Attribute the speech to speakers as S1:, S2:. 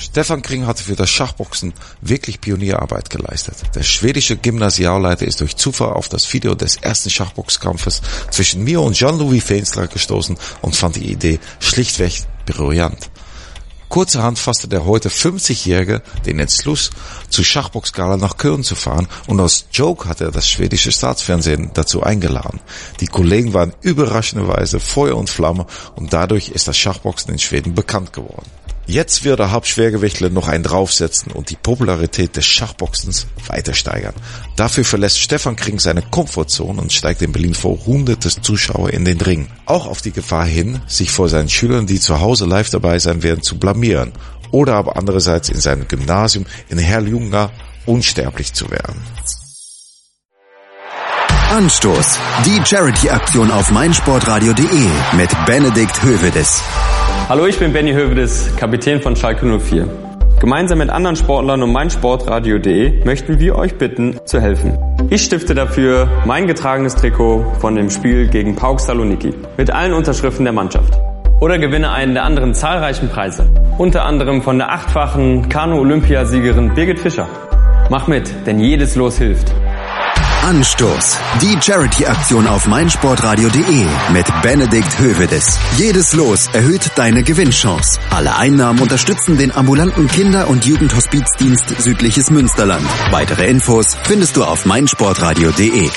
S1: Stefan Kring hatte für das Schachboxen wirklich Pionierarbeit geleistet. Der schwedische Gymnasialleiter ist durch Zufall auf das Video des ersten Schachboxkampfes zwischen mir und Jean-Louis Feenstra gestoßen und fand die Idee schlichtweg brillant. Kurzerhand fasste der heute 50-Jährige den Entschluss, zu Schachboxgala nach Köln zu fahren und als Joke hat er das schwedische Staatsfernsehen dazu eingeladen. Die Kollegen waren überraschenderweise Feuer und Flamme und dadurch ist das Schachboxen in Schweden bekannt geworden. Jetzt wird der Hauptschwergewichtler noch einen draufsetzen und die Popularität des Schachboxens weiter steigern. Dafür verlässt Stefan Kring seine Komfortzone und steigt in Berlin vor hunderte Zuschauer in den Ring. Auch auf die Gefahr hin, sich vor seinen Schülern, die zu Hause live dabei sein werden, zu blamieren. Oder aber andererseits in seinem Gymnasium in Herrljunga unsterblich zu werden.
S2: Anstoß. Die Charity-Aktion auf meinsportradio.de mit Benedikt Hövedes.
S3: Hallo, ich bin Benny Hövedes, Kapitän von Schalke 04. Gemeinsam mit anderen Sportlern und meinsportradio.de möchten wir euch bitten, zu helfen. Ich stifte dafür mein getragenes Trikot von dem Spiel gegen Pauk Saloniki mit allen Unterschriften der Mannschaft. Oder gewinne einen der anderen zahlreichen Preise. Unter anderem von der achtfachen Kanu-Olympiasiegerin Birgit Fischer. Mach mit, denn jedes Los hilft.
S2: Anstoß. Die Charity-Aktion auf meinsportradio.de mit Benedikt Hövedes. Jedes Los erhöht deine Gewinnchance. Alle Einnahmen unterstützen den ambulanten Kinder- und Jugendhospizdienst Südliches Münsterland. Weitere Infos findest du auf meinsportradio.de.